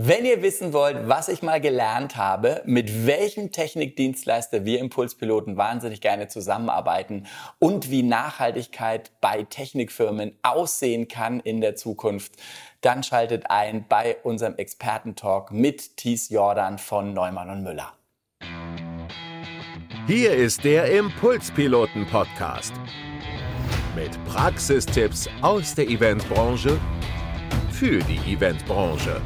Wenn ihr wissen wollt, was ich mal gelernt habe, mit welchem Technikdienstleister wir Impulspiloten wahnsinnig gerne zusammenarbeiten und wie Nachhaltigkeit bei Technikfirmen aussehen kann in der Zukunft, dann schaltet ein bei unserem Expertentalk mit Thies Jordan von Neumann und Müller. Hier ist der Impulspiloten Podcast mit Praxistipps aus der Eventbranche für die Eventbranche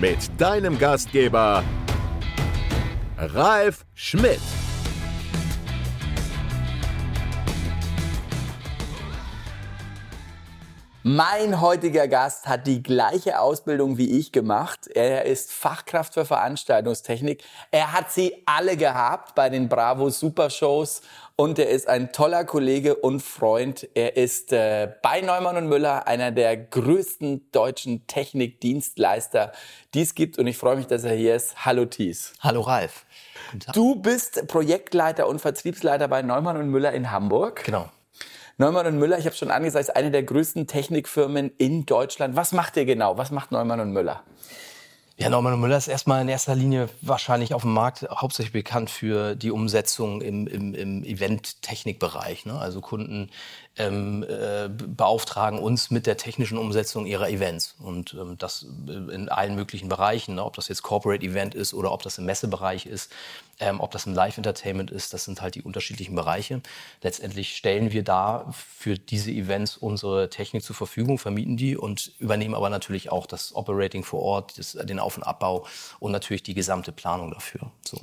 mit deinem Gastgeber Ralf Schmidt. Mein heutiger Gast hat die gleiche Ausbildung wie ich gemacht. Er ist Fachkraft für Veranstaltungstechnik. Er hat sie alle gehabt bei den Bravo Supershows und er ist ein toller Kollege und Freund. Er ist äh, bei Neumann und Müller einer der größten deutschen Technikdienstleister, die es gibt und ich freue mich, dass er hier ist. Hallo Thies. Hallo Ralf. Du bist Projektleiter und Vertriebsleiter bei Neumann und Müller in Hamburg. Genau. Neumann und Müller, ich habe schon angesagt, ist eine der größten Technikfirmen in Deutschland. Was macht ihr genau? Was macht Neumann und Müller? Ja, und Müller ist erstmal in erster Linie wahrscheinlich auf dem Markt hauptsächlich bekannt für die Umsetzung im, im, im Event-Technikbereich. Ne? Also Kunden ähm, äh, beauftragen uns mit der technischen Umsetzung ihrer Events. Und ähm, das in allen möglichen Bereichen, ne? ob das jetzt Corporate Event ist oder ob das im Messebereich ist, ähm, ob das im Live-Entertainment ist, das sind halt die unterschiedlichen Bereiche. Letztendlich stellen wir da für diese Events unsere Technik zur Verfügung, vermieten die und übernehmen aber natürlich auch das Operating vor Ort, das, den Auf- und Abbau und natürlich die gesamte Planung dafür. So.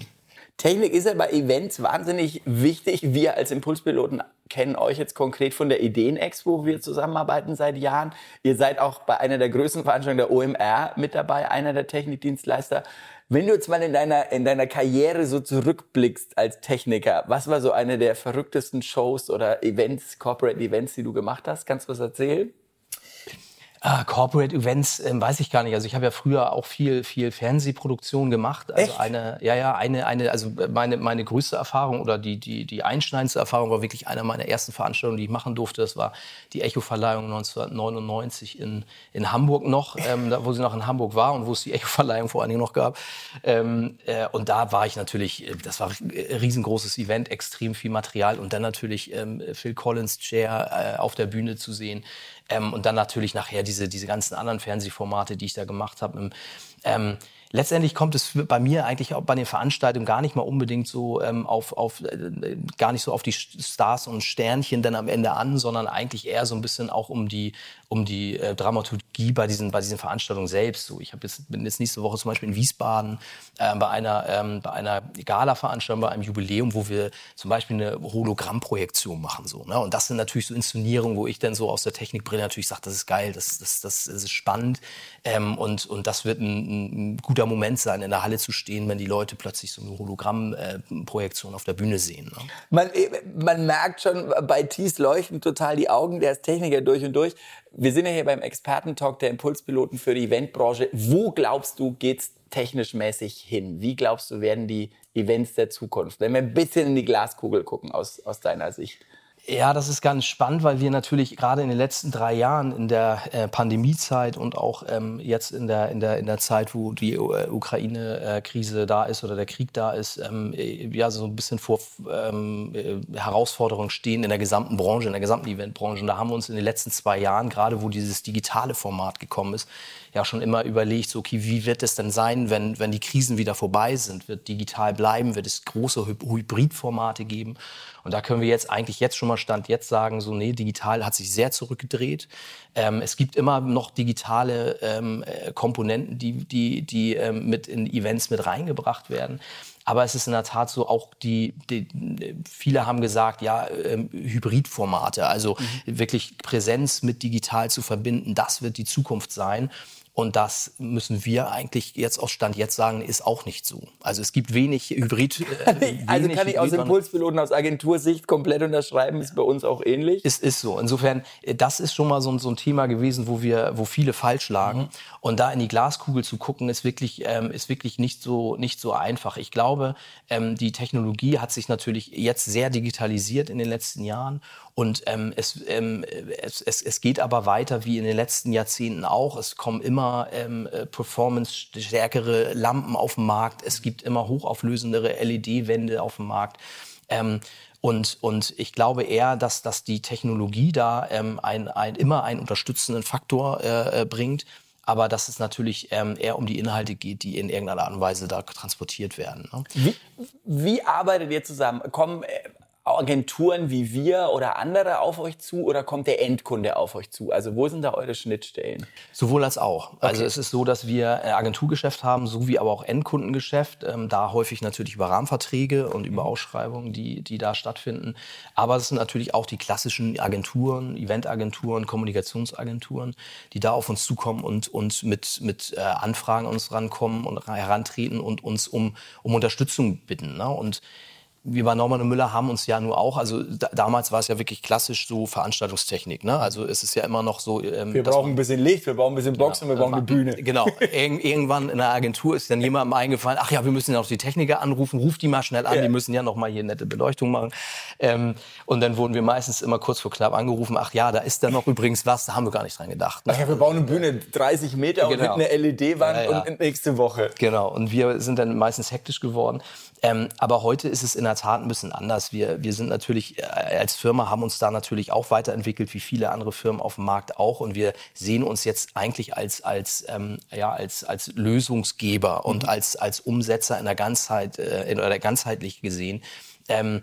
Technik ist ja bei Events wahnsinnig wichtig. Wir als Impulspiloten kennen euch jetzt konkret von der Ideenexpo, wo wir zusammenarbeiten seit Jahren. Ihr seid auch bei einer der größten Veranstaltungen der OMR mit dabei, einer der Technikdienstleister. Wenn du jetzt mal in deiner, in deiner Karriere so zurückblickst als Techniker, was war so eine der verrücktesten Shows oder Events, Corporate Events, die du gemacht hast? Kannst du was erzählen? Ah, Corporate Events ähm, weiß ich gar nicht. Also ich habe ja früher auch viel, viel Fernsehproduktion gemacht. Also Echt? eine, ja, ja, eine, eine, also meine, meine größte Erfahrung oder die, die, die einschneidendste Erfahrung war wirklich einer meiner ersten Veranstaltungen, die ich machen durfte. Das war die Echo-Verleihung 1999 in, in Hamburg noch, ähm, da, wo sie noch in Hamburg war und wo es die Echo-Verleihung vor allen Dingen noch gab. Ähm, äh, und da war ich natürlich, äh, das war ein riesengroßes Event, extrem viel Material und dann natürlich ähm, Phil Collins Chair äh, auf der Bühne zu sehen. Ähm, und dann natürlich nachher diese, diese ganzen anderen Fernsehformate, die ich da gemacht habe. Ähm, letztendlich kommt es bei mir eigentlich auch bei den Veranstaltungen gar nicht mal unbedingt so ähm, auf, auf äh, gar nicht so auf die Stars und Sternchen dann am Ende an, sondern eigentlich eher so ein bisschen auch um die um die äh, Dramaturgie bei diesen bei diesen Veranstaltungen selbst. So, ich habe jetzt bin jetzt nächste Woche zum Beispiel in Wiesbaden äh, bei einer ähm, bei einer Gala-Veranstaltung, bei einem Jubiläum, wo wir zum Beispiel eine Hologrammprojektion machen so. Ne? Und das sind natürlich so Inszenierungen, wo ich dann so aus der Technikbrille natürlich sage, das ist geil, das das das, ist spannend ähm, und und das wird ein, ein guter Moment sein, in der Halle zu stehen, wenn die Leute plötzlich so eine Hologrammprojektion auf der Bühne sehen. Ne? Man, äh, man merkt schon, bei Thies leuchten total die Augen, der ist Techniker durch und durch. Wir sind ja hier beim Expertentalk der Impulspiloten für die Eventbranche. Wo glaubst du, geht's technisch mäßig hin? Wie glaubst du, werden die Events der Zukunft? Wenn wir ein bisschen in die Glaskugel gucken aus, aus deiner Sicht. Ja, das ist ganz spannend, weil wir natürlich gerade in den letzten drei Jahren in der äh, Pandemiezeit und auch ähm, jetzt in der, in, der, in der Zeit, wo die äh, Ukraine-Krise da ist oder der Krieg da ist, ähm, äh, ja, so ein bisschen vor ähm, äh, Herausforderungen stehen in der gesamten Branche, in der gesamten Eventbranche. Und da haben wir uns in den letzten zwei Jahren, gerade wo dieses digitale Format gekommen ist, ja schon immer überlegt, so, okay, wie wird es denn sein, wenn, wenn die Krisen wieder vorbei sind? Wird digital bleiben? Wird es große Hybridformate geben? Und da können wir jetzt eigentlich jetzt schon mal Stand jetzt sagen, so, nee, digital hat sich sehr zurückgedreht. Ähm, es gibt immer noch digitale ähm, Komponenten, die, die, die ähm, mit in Events mit reingebracht werden. Aber es ist in der Tat so, auch die, die viele haben gesagt, ja, ähm, Hybridformate, also mhm. wirklich Präsenz mit digital zu verbinden, das wird die Zukunft sein. Und das müssen wir eigentlich jetzt aus Stand jetzt sagen, ist auch nicht so. Also es gibt wenig Hybrid. Äh, wenig also kann ich aus Impulspiloten aus Agentursicht komplett unterschreiben, ist bei uns auch ähnlich. Es ist so. Insofern, äh, das ist schon mal so, so ein Thema gewesen, wo wir, wo viele falsch lagen. Mhm. Und da in die Glaskugel zu gucken, ist wirklich, ähm, ist wirklich nicht so, nicht so einfach. Ich glaube, glaube, ähm, die Technologie hat sich natürlich jetzt sehr digitalisiert in den letzten Jahren und ähm, es, ähm, es, es, es geht aber weiter wie in den letzten Jahrzehnten auch. Es kommen immer ähm, äh, performance-stärkere Lampen auf den Markt. Es gibt immer hochauflösendere LED-Wände auf dem Markt. Ähm, und, und ich glaube eher, dass, dass die Technologie da ähm, ein, ein, immer einen unterstützenden Faktor äh, äh, bringt, aber dass es natürlich ähm, eher um die Inhalte geht, die in irgendeiner Art und Weise da transportiert werden. Ne? Wie, wie arbeitet ihr zusammen? Kommen äh, Agenturen wie wir oder andere auf euch zu oder kommt der Endkunde auf euch zu? Also wo sind da eure Schnittstellen? Sowohl als auch. Also okay. Also es ist so, dass wir äh, Agenturgeschäft haben, sowie aber auch Endkundengeschäft. Ähm, da häufig natürlich über Rahmenverträge und über mhm. Ausschreibungen, die, die da stattfinden. Aber es sind natürlich auch die klassischen Agenturen, Eventagenturen, Kommunikationsagenturen, die da auf uns zukommen und uns mit, mit äh, Anfragen uns rankommen und herantreten und uns um, um Unterstützung bitten. Ne? Und wir bei Norman und Müller haben uns ja nur auch, also da, damals war es ja wirklich klassisch so Veranstaltungstechnik. Ne? Also es ist ja immer noch so. Ähm, wir brauchen ein bisschen Licht, wir brauchen ein bisschen Boxen, genau, wir brauchen eine Bühne. Genau. Ir irgendwann in der Agentur ist dann jemandem eingefallen, ach ja, wir müssen ja noch die Techniker anrufen, ruft die mal schnell an, ja. die müssen ja noch mal hier nette Beleuchtung machen. Ähm, und dann wurden wir meistens immer kurz vor knapp angerufen, ach ja, da ist da noch übrigens was, da haben wir gar nicht dran gedacht. Ne? Ach ja, wir bauen eine Bühne 30 Meter genau. und mit einer LED-Wand ja, ja. und nächste Woche. Genau. Und wir sind dann meistens hektisch geworden. Ähm, aber heute ist es in der Tat ein bisschen anders. Wir, wir sind natürlich äh, als Firma haben uns da natürlich auch weiterentwickelt, wie viele andere Firmen auf dem Markt auch. Und wir sehen uns jetzt eigentlich als, als, ähm, ja, als, als Lösungsgeber und mhm. als, als Umsetzer in der Ganzheit, äh, in, oder ganzheitlich gesehen. Ähm,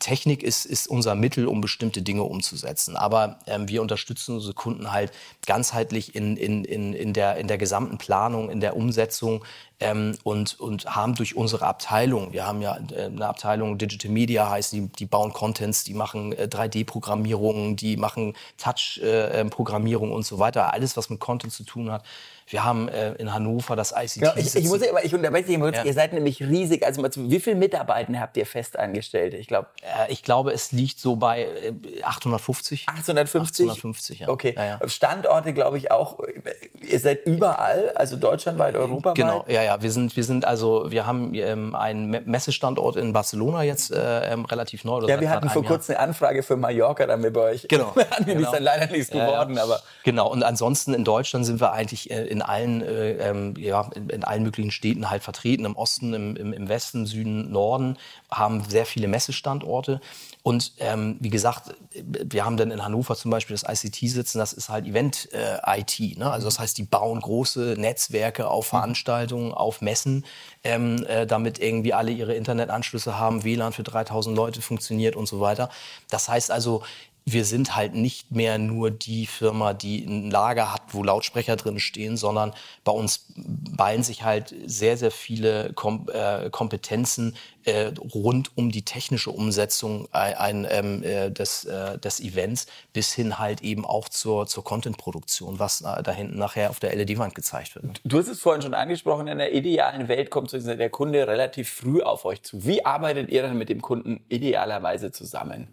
Technik ist, ist unser Mittel, um bestimmte Dinge umzusetzen. Aber ähm, wir unterstützen unsere Kunden halt ganzheitlich in, in, in, in, der, in der gesamten Planung, in der Umsetzung ähm, und, und haben durch unsere Abteilung, wir haben ja äh, eine Abteilung Digital Media heißt, die, die bauen Contents, die machen äh, 3D-Programmierungen, die machen Touch-Programmierung äh, und so weiter. Alles, was mit Content zu tun hat wir haben äh, in Hannover das ICT. Ja, ich, ich, muss, aber ich unterbreche dich mal ja. Ihr seid nämlich riesig. Also wie viele Mitarbeiter habt ihr festangestellt? Ich glaube. Äh, ich glaube, es liegt so bei äh, 850. 850? 850, ja. Okay. Ja, Standorte, glaube ich auch. Ihr seid überall, also deutschlandweit, europaweit. Genau. Ja, ja. Wir sind, wir sind also, wir haben ähm, einen Messestandort in Barcelona jetzt äh, ähm, relativ neu. Ja, wir hatten vor kurzem eine Anfrage für Mallorca dann bei euch. Genau. die genau. ist dann leider nichts geworden, aber. Genau. Und ansonsten in Deutschland sind wir eigentlich äh, in in allen, äh, ähm, ja, in, in, allen möglichen Städten halt vertreten, im Osten, im, im, im Westen, Süden, Norden, haben sehr viele Messestandorte. Und ähm, wie gesagt, wir haben dann in Hannover zum Beispiel das ICT sitzen, das ist halt Event-IT. Äh, ne? Also das heißt, die bauen große Netzwerke auf mhm. Veranstaltungen, auf Messen, ähm, äh, damit irgendwie alle ihre Internetanschlüsse haben, WLAN für 3000 Leute funktioniert und so weiter. Das heißt also, wir sind halt nicht mehr nur die Firma, die ein Lager hat, wo Lautsprecher drin stehen, sondern bei uns ballen sich halt sehr, sehr viele Kom äh, Kompetenzen äh, rund um die technische Umsetzung ein, ähm, äh, des, äh, des Events bis hin halt eben auch zur, zur Content-Produktion, was da hinten nachher auf der LED-Wand gezeigt wird. Du hast es vorhin schon angesprochen, in der idealen Welt kommt der Kunde relativ früh auf euch zu. Wie arbeitet ihr dann mit dem Kunden idealerweise zusammen?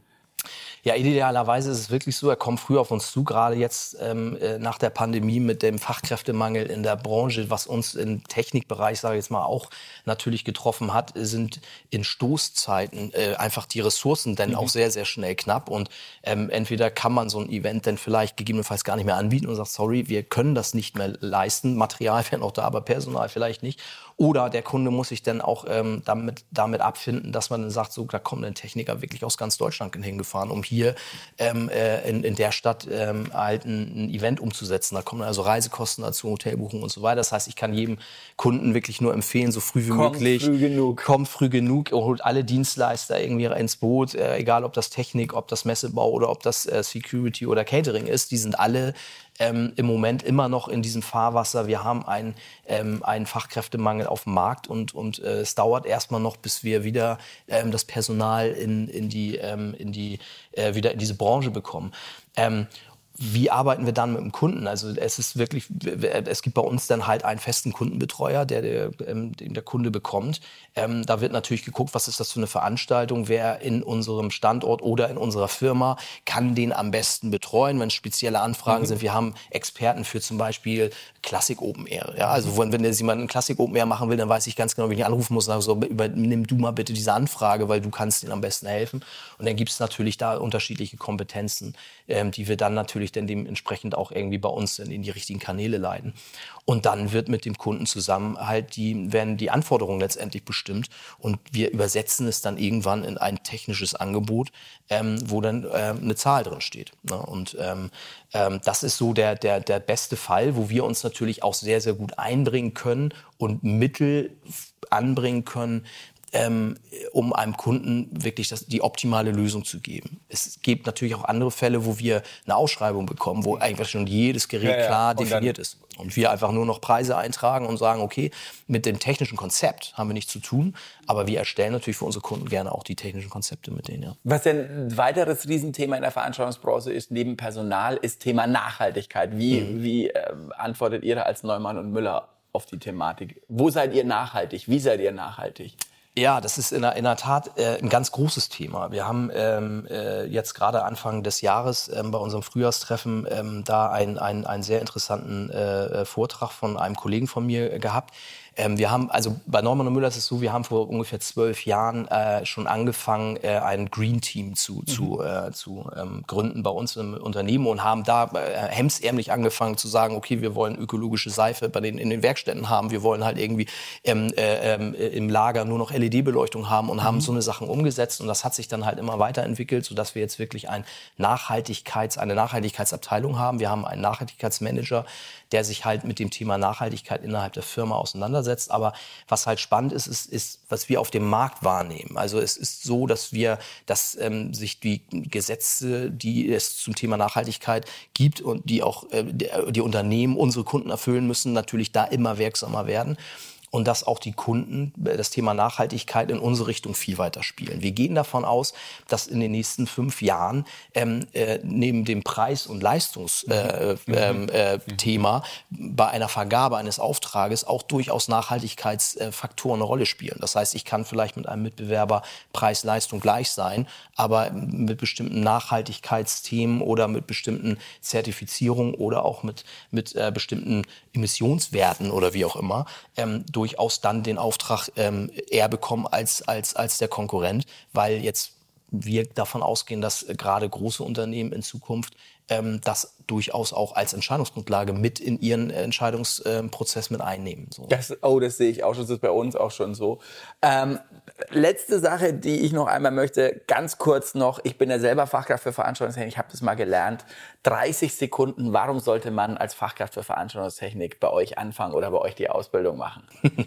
Ja, idealerweise ist es wirklich so, er kommt früh auf uns zu, gerade jetzt ähm, äh, nach der Pandemie mit dem Fachkräftemangel in der Branche, was uns im Technikbereich, sage ich jetzt mal, auch natürlich getroffen hat, sind in Stoßzeiten äh, einfach die Ressourcen dann mhm. auch sehr, sehr schnell knapp. Und ähm, entweder kann man so ein Event dann vielleicht gegebenenfalls gar nicht mehr anbieten und sagt, sorry, wir können das nicht mehr leisten. Material wäre noch da, aber Personal vielleicht nicht. Oder der Kunde muss sich dann auch ähm, damit, damit abfinden, dass man dann sagt, so, da kommt ein Techniker wirklich aus ganz Deutschland hingefahren, um hier ähm, äh, in, in der Stadt ähm, halt ein, ein, Event umzusetzen. Da kommen also Reisekosten dazu, Hotelbuchungen und so weiter. Das heißt, ich kann jedem Kunden wirklich nur empfehlen, so früh wie kommt möglich. Früh genug. Kommt früh genug und holt alle Dienstleister irgendwie ins Boot, äh, egal ob das Technik, ob das Messebau oder ob das äh, Security oder Catering ist. Die sind alle ähm, im Moment immer noch in diesem Fahrwasser. Wir haben einen, ähm, einen Fachkräftemangel auf dem Markt und, und äh, es dauert erstmal noch, bis wir wieder ähm, das Personal in, in die, ähm, in die, äh, wieder in diese Branche bekommen. Wie arbeiten wir dann mit dem Kunden? Also es ist wirklich, es gibt bei uns dann halt einen festen Kundenbetreuer, der, der ähm, den der Kunde bekommt. Ähm, da wird natürlich geguckt, was ist das für eine Veranstaltung, wer in unserem Standort oder in unserer Firma kann den am besten betreuen, wenn spezielle Anfragen mhm. sind. Wir haben Experten für zum Beispiel Klassik Open Air. Ja, also wenn, wenn jetzt jemand einen Klassik Open Air machen will, dann weiß ich ganz genau, wie ich anrufen muss und sage so, übernimm du mal bitte diese Anfrage, weil du kannst ihnen am besten helfen. Und dann gibt es natürlich da unterschiedliche Kompetenzen, ähm, die wir dann natürlich natürlich dann dementsprechend auch irgendwie bei uns in, die richtigen Kanäle leiten. Und dann wird mit dem Kunden zusammen halt die, werden die Anforderungen letztendlich bestimmt und wir übersetzen es dann irgendwann in ein technisches Angebot, ähm, wo dann ähm, eine Zahl drin steht. Ne? Und ähm, ähm, das ist so der, der, der beste Fall, wo wir uns natürlich auch sehr, sehr gut einbringen können und Mittel anbringen können, ähm, um einem Kunden wirklich das, die optimale Lösung zu geben. Es gibt natürlich auch andere Fälle, wo wir eine Ausschreibung bekommen, wo einfach schon jedes Gerät ja, ja. klar und definiert ist. Und wir einfach nur noch Preise eintragen und sagen, okay, mit dem technischen Konzept haben wir nichts zu tun, aber wir erstellen natürlich für unsere Kunden gerne auch die technischen Konzepte mit denen. Ja. Was denn ein weiteres Riesenthema in der Veranstaltungsbranche ist, neben Personal, ist Thema Nachhaltigkeit. Wie, mhm. wie äh, antwortet ihr als Neumann und Müller auf die Thematik? Wo seid ihr nachhaltig? Wie seid ihr nachhaltig? Ja, das ist in der, in der Tat äh, ein ganz großes Thema. Wir haben ähm, äh, jetzt gerade Anfang des Jahres ähm, bei unserem Frühjahrstreffen ähm, da einen, einen, einen sehr interessanten äh, äh Vortrag von einem Kollegen von mir gehabt, ähm, wir haben, also bei Norman und Müller ist es so, wir haben vor ungefähr zwölf Jahren äh, schon angefangen, äh, ein Green Team zu, mhm. zu, äh, zu ähm, gründen bei uns im Unternehmen und haben da äh, hemsärmlich angefangen zu sagen, okay, wir wollen ökologische Seife bei den, in den Werkstätten haben, wir wollen halt irgendwie ähm, äh, ähm, im Lager nur noch LED-Beleuchtung haben und mhm. haben so eine Sachen umgesetzt und das hat sich dann halt immer weiterentwickelt, sodass wir jetzt wirklich ein Nachhaltigkeits, eine Nachhaltigkeitsabteilung haben. Wir haben einen Nachhaltigkeitsmanager, der sich halt mit dem Thema Nachhaltigkeit innerhalb der Firma auseinandersetzt. Aber was halt spannend ist, ist, ist was wir auf dem Markt wahrnehmen. Also es ist so, dass wir, dass ähm, sich die Gesetze, die es zum Thema Nachhaltigkeit gibt und die auch äh, die Unternehmen, unsere Kunden erfüllen müssen, natürlich da immer wirksamer werden und dass auch die Kunden das Thema Nachhaltigkeit in unsere Richtung viel weiter spielen. Wir gehen davon aus, dass in den nächsten fünf Jahren ähm, äh, neben dem Preis- und Leistungsthema äh, mhm. äh, äh, Thema bei einer Vergabe eines Auftrages auch durchaus Nachhaltigkeitsfaktoren eine Rolle spielen. Das heißt, ich kann vielleicht mit einem Mitbewerber Preis-Leistung gleich sein, aber mit bestimmten Nachhaltigkeitsthemen oder mit bestimmten Zertifizierungen oder auch mit, mit äh, bestimmten Emissionswerten oder wie auch immer ähm, durchaus dann den Auftrag ähm, eher bekommen als, als, als der Konkurrent, weil jetzt wir davon ausgehen, dass gerade große Unternehmen in Zukunft ähm, das durchaus auch als Entscheidungsgrundlage mit in ihren Entscheidungsprozess mit einnehmen. So. Das, oh, das sehe ich auch schon, das ist bei uns auch schon so. Ähm, letzte Sache, die ich noch einmal möchte, ganz kurz noch, ich bin ja selber Fachkraft für Veranstaltungstechnik, ich habe das mal gelernt. 30 Sekunden, warum sollte man als Fachkraft für Veranstaltungstechnik bei euch anfangen oder bei euch die Ausbildung machen?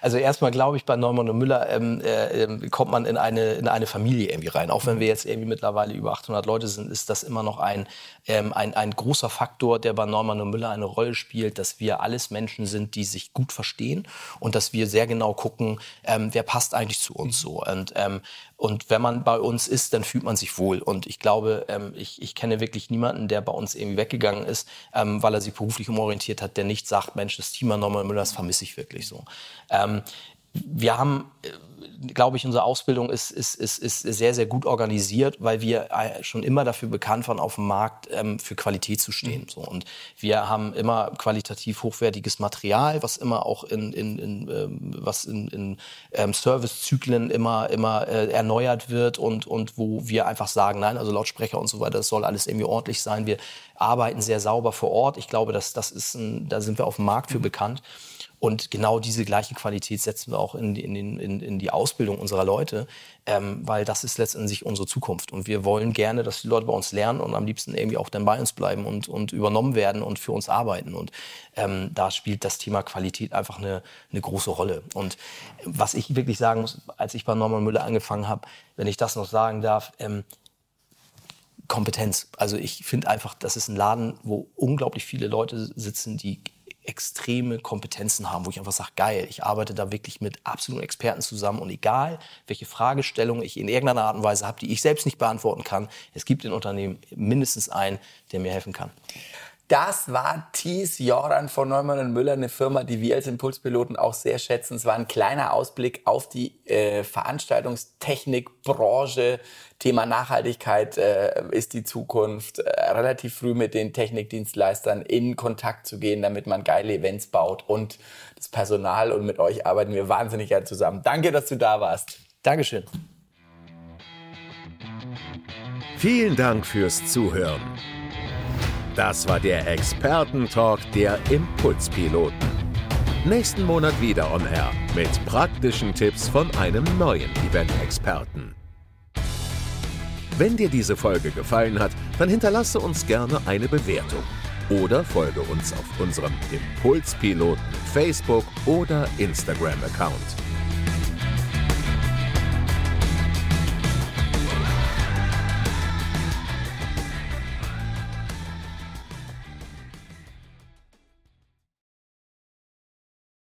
also erstmal glaube ich, bei Neumann und Müller ähm, äh, kommt man in eine, in eine Familie irgendwie rein. Auch wenn wir jetzt irgendwie mittlerweile über 800 Leute sind, ist das immer noch ein, ähm, ein, ein großer Faktor, der bei Neumann und Müller eine Rolle spielt, dass wir alles Menschen sind, die sich gut verstehen und dass wir sehr genau gucken, ähm, wer passt eigentlich zu uns so. Und, ähm, und wenn man bei uns ist, dann fühlt man sich wohl. Und ich glaube, ähm, ich, ich kenne wirklich niemanden, der bei uns irgendwie weggegangen ist, ähm, weil er sich beruflich umorientiert hat, der nicht sagt, Mensch, das Team an und Müller, das vermisse ich wirklich so. Ähm, wir haben, äh, glaube ich, unsere Ausbildung ist, ist, ist, ist sehr, sehr gut organisiert, weil wir äh, schon immer dafür bekannt waren, auf dem Markt ähm, für Qualität zu stehen. Mhm. So. Und wir haben immer qualitativ hochwertiges Material, was immer auch in, in, in ähm, was in, in ähm, Servicezyklen immer, immer äh, erneuert wird und, und wo wir einfach sagen, nein, also Lautsprecher und so weiter, das soll alles irgendwie ordentlich sein. Wir arbeiten sehr sauber vor Ort. Ich glaube, dass das ist ein, da sind wir auf dem Markt für mhm. bekannt. Und genau diese gleiche Qualität setzen wir auch in die, in, in, in die Ausbildung unserer Leute, ähm, weil das ist letztendlich unsere Zukunft. Und wir wollen gerne, dass die Leute bei uns lernen und am liebsten irgendwie auch dann bei uns bleiben und, und übernommen werden und für uns arbeiten. Und ähm, da spielt das Thema Qualität einfach eine, eine große Rolle. Und was ich wirklich sagen muss, als ich bei Norman Müller angefangen habe, wenn ich das noch sagen darf, ähm, Kompetenz. Also ich finde einfach, das ist ein Laden, wo unglaublich viele Leute sitzen, die extreme Kompetenzen haben, wo ich einfach sage, geil, ich arbeite da wirklich mit absoluten Experten zusammen und egal, welche Fragestellung ich in irgendeiner Art und Weise habe, die ich selbst nicht beantworten kann, es gibt in Unternehmen mindestens einen, der mir helfen kann. Das war Thies Joran von Neumann und Müller, eine Firma, die wir als Impulspiloten auch sehr schätzen. Es war ein kleiner Ausblick auf die äh, Veranstaltungstechnikbranche. Thema Nachhaltigkeit äh, ist die Zukunft. Äh, relativ früh mit den Technikdienstleistern in Kontakt zu gehen, damit man geile Events baut und das Personal und mit euch arbeiten wir wahnsinnig gerne zusammen. Danke, dass du da warst. Dankeschön. Vielen Dank fürs Zuhören. Das war der Expertentalk der Impulspiloten. Nächsten Monat wieder on Air mit praktischen Tipps von einem neuen Event-Experten. Wenn dir diese Folge gefallen hat, dann hinterlasse uns gerne eine Bewertung oder folge uns auf unserem Impulspiloten Facebook oder Instagram-Account.